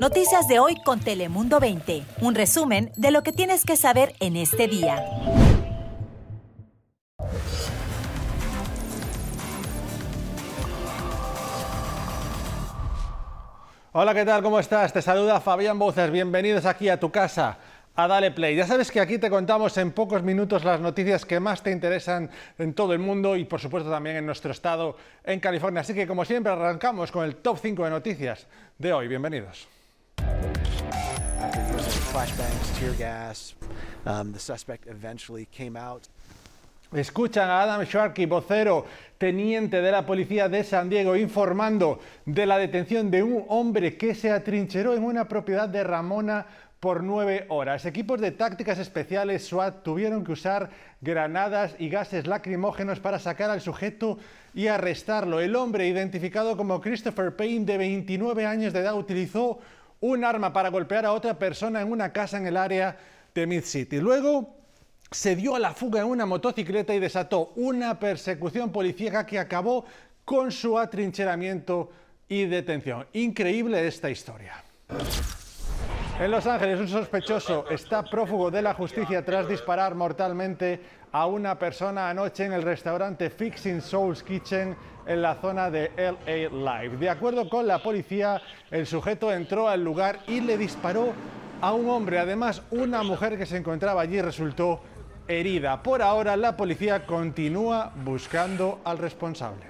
Noticias de hoy con Telemundo 20. Un resumen de lo que tienes que saber en este día. Hola, ¿qué tal? ¿Cómo estás? Te saluda Fabián Bouzas. Bienvenidos aquí a tu casa a Dale Play. Ya sabes que aquí te contamos en pocos minutos las noticias que más te interesan en todo el mundo y por supuesto también en nuestro estado, en California. Así que como siempre arrancamos con el top 5 de noticias de hoy. Bienvenidos. Escuchan a Adam Sharkey, vocero, teniente de la policía de San Diego, informando de la detención de un hombre que se atrincheró en una propiedad de Ramona por nueve horas. Equipos de tácticas especiales SWAT tuvieron que usar granadas y gases lacrimógenos para sacar al sujeto y arrestarlo. El hombre, identificado como Christopher Payne, de 29 años de edad, utilizó un arma para golpear a otra persona en una casa en el área de Mid City. Luego se dio a la fuga en una motocicleta y desató una persecución policíaca que acabó con su atrincheramiento y detención. Increíble esta historia. En Los Ángeles, un sospechoso está prófugo de la justicia tras disparar mortalmente a una persona anoche en el restaurante Fixing Souls Kitchen en la zona de LA Live. De acuerdo con la policía, el sujeto entró al lugar y le disparó a un hombre. Además, una mujer que se encontraba allí resultó herida. Por ahora, la policía continúa buscando al responsable.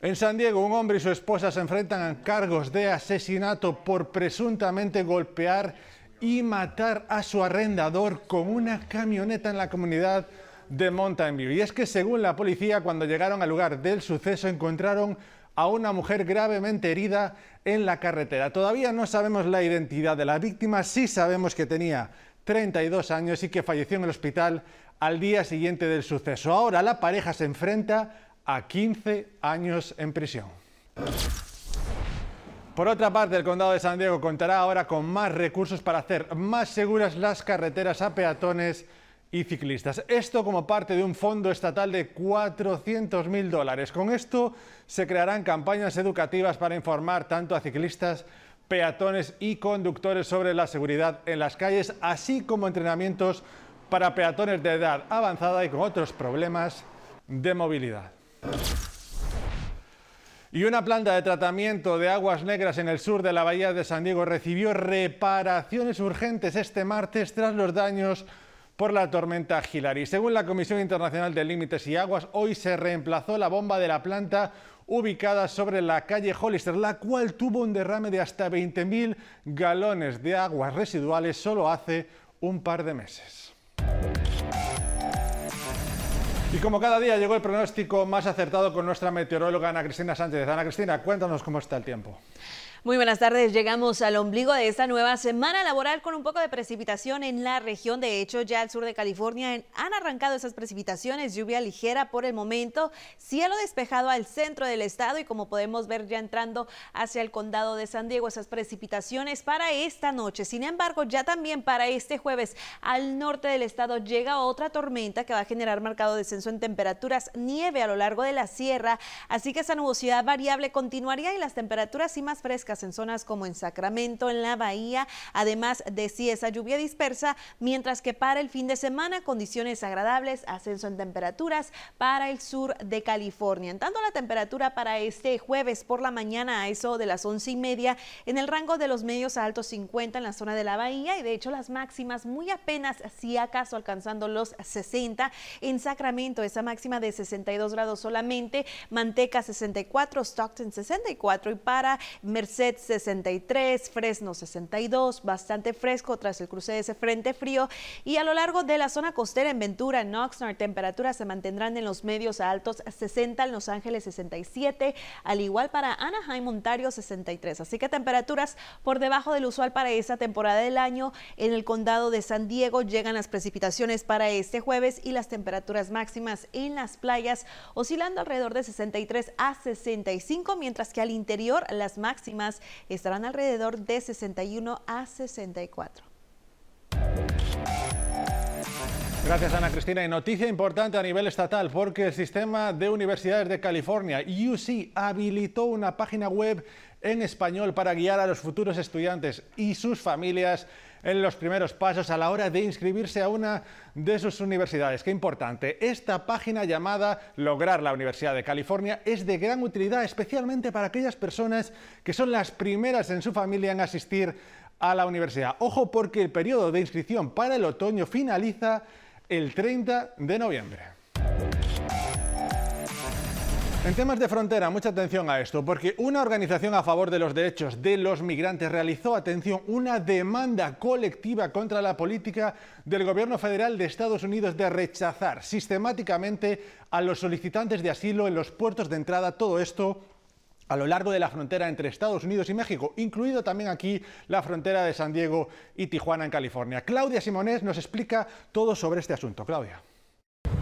En San Diego, un hombre y su esposa se enfrentan a cargos de asesinato por presuntamente golpear y matar a su arrendador con una camioneta en la comunidad de Mountain View. Y es que según la policía, cuando llegaron al lugar del suceso, encontraron a una mujer gravemente herida en la carretera. Todavía no sabemos la identidad de la víctima, sí sabemos que tenía 32 años y que falleció en el hospital al día siguiente del suceso. Ahora la pareja se enfrenta a 15 años en prisión. Por otra parte, el condado de San Diego contará ahora con más recursos para hacer más seguras las carreteras a peatones y ciclistas. Esto como parte de un fondo estatal de 400 mil dólares. Con esto se crearán campañas educativas para informar tanto a ciclistas, peatones y conductores sobre la seguridad en las calles, así como entrenamientos para peatones de edad avanzada y con otros problemas de movilidad. Y una planta de tratamiento de aguas negras en el sur de la bahía de San Diego recibió reparaciones urgentes este martes tras los daños por la tormenta Hillary. Según la Comisión Internacional de Límites y Aguas, hoy se reemplazó la bomba de la planta ubicada sobre la calle Hollister, la cual tuvo un derrame de hasta 20.000 galones de aguas residuales solo hace un par de meses. Y como cada día llegó el pronóstico más acertado con nuestra meteoróloga Ana Cristina Sánchez. Ana Cristina, cuéntanos cómo está el tiempo. Muy buenas tardes. Llegamos al ombligo de esta nueva semana laboral con un poco de precipitación en la región. De hecho, ya al sur de California han arrancado esas precipitaciones, lluvia ligera por el momento, cielo despejado al centro del estado y como podemos ver ya entrando hacia el condado de San Diego, esas precipitaciones para esta noche. Sin embargo, ya también para este jueves al norte del estado llega otra tormenta que va a generar marcado descenso en temperaturas, nieve a lo largo de la sierra, así que esa nubosidad variable continuaría y las temperaturas sí más frescas en zonas como en Sacramento, en la Bahía, además de si esa lluvia dispersa, mientras que para el fin de semana condiciones agradables, ascenso en temperaturas para el sur de California. En tanto la temperatura para este jueves por la mañana a eso de las once y media en el rango de los medios a altos 50 en la zona de la Bahía y de hecho las máximas muy apenas si acaso alcanzando los 60 en Sacramento, esa máxima de 62 grados solamente, Manteca 64, Stockton 64 y para Mercedes 63, Fresno 62, bastante fresco tras el cruce de ese frente frío. Y a lo largo de la zona costera en Ventura, en Oxnard, temperaturas se mantendrán en los medios a altos 60, en Los Ángeles 67, al igual para Anaheim, Ontario 63. Así que temperaturas por debajo del usual para esta temporada del año. En el condado de San Diego llegan las precipitaciones para este jueves y las temperaturas máximas en las playas oscilando alrededor de 63 a 65, mientras que al interior las máximas estarán alrededor de 61 a 64. Gracias Ana Cristina. Y noticia importante a nivel estatal porque el sistema de universidades de California, UC, habilitó una página web en español para guiar a los futuros estudiantes y sus familias en los primeros pasos a la hora de inscribirse a una de sus universidades. Qué importante. Esta página llamada Lograr la Universidad de California es de gran utilidad, especialmente para aquellas personas que son las primeras en su familia en asistir a la universidad. Ojo porque el periodo de inscripción para el otoño finaliza el 30 de noviembre. En temas de frontera, mucha atención a esto, porque una organización a favor de los derechos de los migrantes realizó, atención, una demanda colectiva contra la política del gobierno federal de Estados Unidos de rechazar sistemáticamente a los solicitantes de asilo en los puertos de entrada, todo esto a lo largo de la frontera entre Estados Unidos y México, incluido también aquí la frontera de San Diego y Tijuana en California. Claudia Simonés nos explica todo sobre este asunto. Claudia.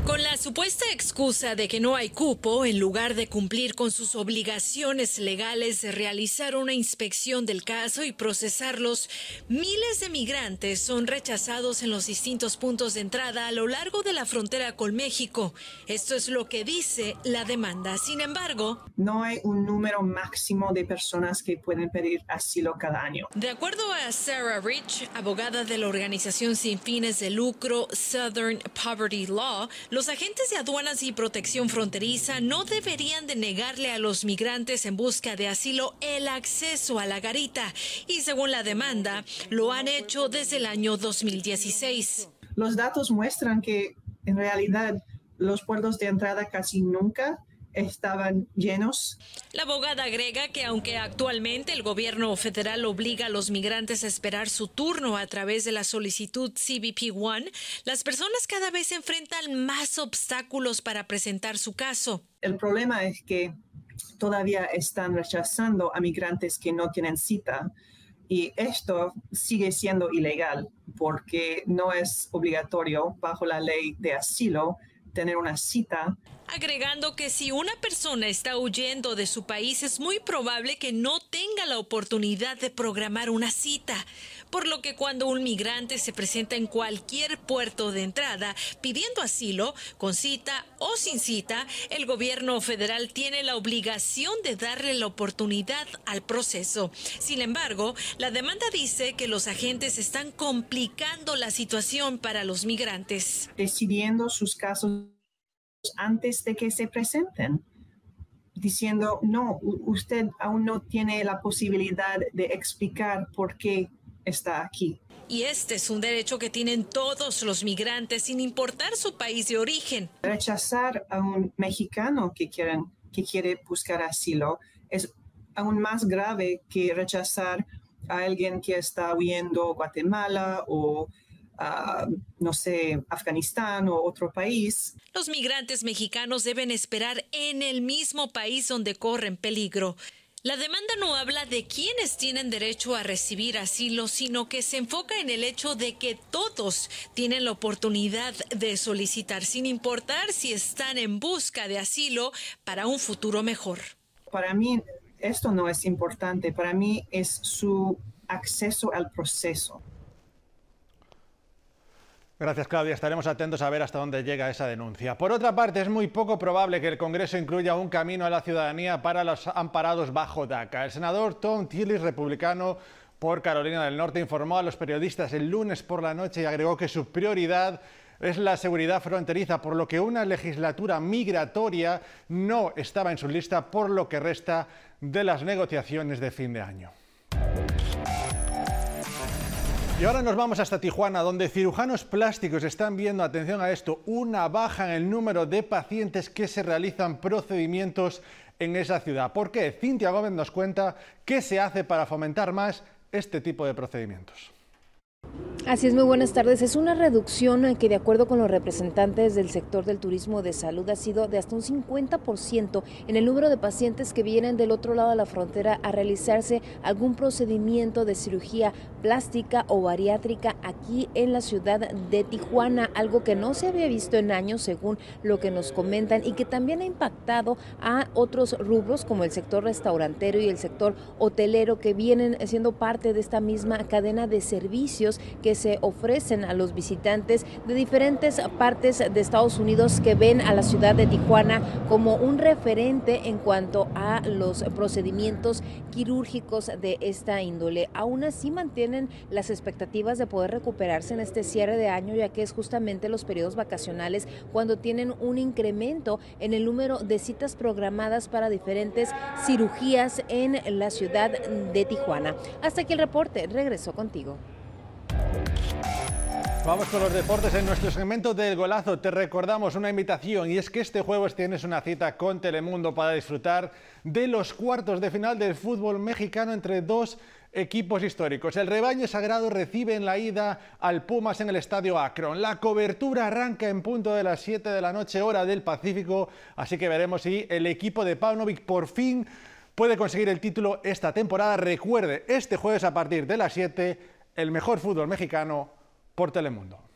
Con la supuesta excusa de que no hay cupo, en lugar de cumplir con sus obligaciones legales de realizar una inspección del caso y procesarlos, miles de migrantes son rechazados en los distintos puntos de entrada a lo largo de la frontera con México. Esto es lo que dice la demanda. Sin embargo, no hay un número máximo de personas que pueden pedir asilo cada año. De acuerdo a Sarah Rich, abogada de la organización sin fines de lucro Southern Poverty Law, los agentes de aduanas y protección fronteriza no deberían de negarle a los migrantes en busca de asilo el acceso a la garita y según la demanda lo han hecho desde el año 2016. Los datos muestran que en realidad los puertos de entrada casi nunca estaban llenos. La abogada agrega que aunque actualmente el gobierno federal obliga a los migrantes a esperar su turno a través de la solicitud CBP One, las personas cada vez enfrentan más obstáculos para presentar su caso. El problema es que todavía están rechazando a migrantes que no tienen cita y esto sigue siendo ilegal porque no es obligatorio bajo la ley de asilo tener una cita. Agregando que si una persona está huyendo de su país es muy probable que no tenga la oportunidad de programar una cita, por lo que cuando un migrante se presenta en cualquier puerto de entrada pidiendo asilo, con cita o sin cita, el gobierno federal tiene la obligación de darle la oportunidad al proceso. Sin embargo, la demanda dice que los agentes están complicando la situación para los migrantes. Decidiendo sus casos antes de que se presenten, diciendo, no, usted aún no tiene la posibilidad de explicar por qué está aquí. Y este es un derecho que tienen todos los migrantes sin importar su país de origen. Rechazar a un mexicano que, quieren, que quiere buscar asilo es aún más grave que rechazar a alguien que está huyendo Guatemala o no sé, Afganistán o otro país. Los migrantes mexicanos deben esperar en el mismo país donde corren peligro. La demanda no habla de quienes tienen derecho a recibir asilo, sino que se enfoca en el hecho de que todos tienen la oportunidad de solicitar, sin importar si están en busca de asilo para un futuro mejor. Para mí esto no es importante, para mí es su acceso al proceso. Gracias, Claudia. Estaremos atentos a ver hasta dónde llega esa denuncia. Por otra parte, es muy poco probable que el Congreso incluya un camino a la ciudadanía para los amparados bajo DACA. El senador Tom Tillis, republicano por Carolina del Norte, informó a los periodistas el lunes por la noche y agregó que su prioridad es la seguridad fronteriza, por lo que una legislatura migratoria no estaba en su lista por lo que resta de las negociaciones de fin de año. Y ahora nos vamos hasta Tijuana, donde cirujanos plásticos están viendo, atención a esto, una baja en el número de pacientes que se realizan procedimientos en esa ciudad. ¿Por qué? Cintia Gómez nos cuenta qué se hace para fomentar más este tipo de procedimientos. Así es, muy buenas tardes. Es una reducción que de acuerdo con los representantes del sector del turismo de salud ha sido de hasta un 50% en el número de pacientes que vienen del otro lado de la frontera a realizarse algún procedimiento de cirugía plástica o bariátrica aquí en la ciudad de Tijuana, algo que no se había visto en años según lo que nos comentan y que también ha impactado a otros rubros como el sector restaurantero y el sector hotelero que vienen siendo parte de esta misma cadena de servicios que se ofrecen a los visitantes de diferentes partes de Estados Unidos que ven a la ciudad de Tijuana como un referente en cuanto a los procedimientos quirúrgicos de esta índole. Aún así las expectativas de poder recuperarse en este cierre de año, ya que es justamente los periodos vacacionales cuando tienen un incremento en el número de citas programadas para diferentes cirugías en la ciudad de Tijuana. Hasta aquí el reporte. Regreso contigo. Vamos con los deportes en nuestro segmento del golazo. Te recordamos una invitación y es que este jueves tienes una cita con Telemundo para disfrutar de los cuartos de final del fútbol mexicano entre dos equipos históricos. El rebaño sagrado recibe en la ida al Pumas en el estadio Akron. La cobertura arranca en punto de las 7 de la noche hora del Pacífico, así que veremos si el equipo de Paunovic por fin puede conseguir el título esta temporada. Recuerde, este jueves a partir de las 7, el mejor fútbol mexicano por Telemundo.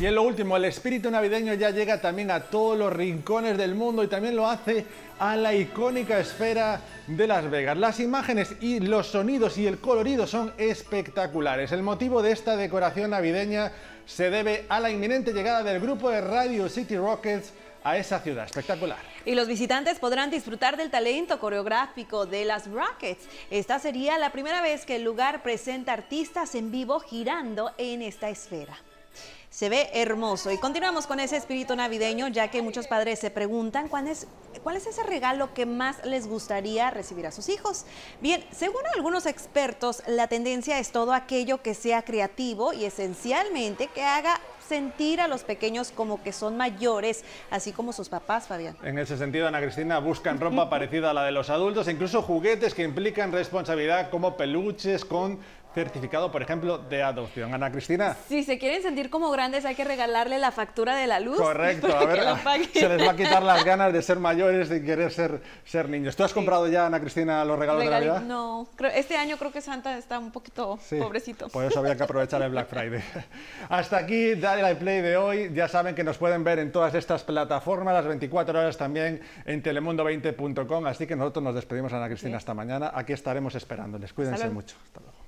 Y en lo último, el espíritu navideño ya llega también a todos los rincones del mundo y también lo hace a la icónica esfera de Las Vegas. Las imágenes y los sonidos y el colorido son espectaculares. El motivo de esta decoración navideña se debe a la inminente llegada del grupo de Radio City Rockets a esa ciudad. Espectacular. Y los visitantes podrán disfrutar del talento coreográfico de las Rockets. Esta sería la primera vez que el lugar presenta artistas en vivo girando en esta esfera. Se ve hermoso y continuamos con ese espíritu navideño ya que muchos padres se preguntan cuál es, cuál es ese regalo que más les gustaría recibir a sus hijos. Bien, según algunos expertos, la tendencia es todo aquello que sea creativo y esencialmente que haga sentir a los pequeños como que son mayores, así como sus papás, Fabián. En ese sentido, Ana Cristina, buscan ropa parecida a la de los adultos, incluso juguetes que implican responsabilidad como peluches con certificado, por ejemplo, de adopción. Ana Cristina. Si se quieren sentir como grandes, hay que regalarle la factura de la luz. Correcto, a ver, se les va a quitar las ganas de ser mayores y querer ser, ser niños. ¿Tú has comprado ya, Ana Cristina, los regalos de Navidad? No, este año creo que Santa está un poquito pobrecito. Por eso había que aprovechar el Black Friday. Hasta aquí, Dale Play de hoy. Ya saben que nos pueden ver en todas estas plataformas, las 24 horas también en telemundo20.com. Así que nosotros nos despedimos, Ana Cristina, hasta mañana. Aquí estaremos esperándoles. Cuídense mucho. Hasta luego.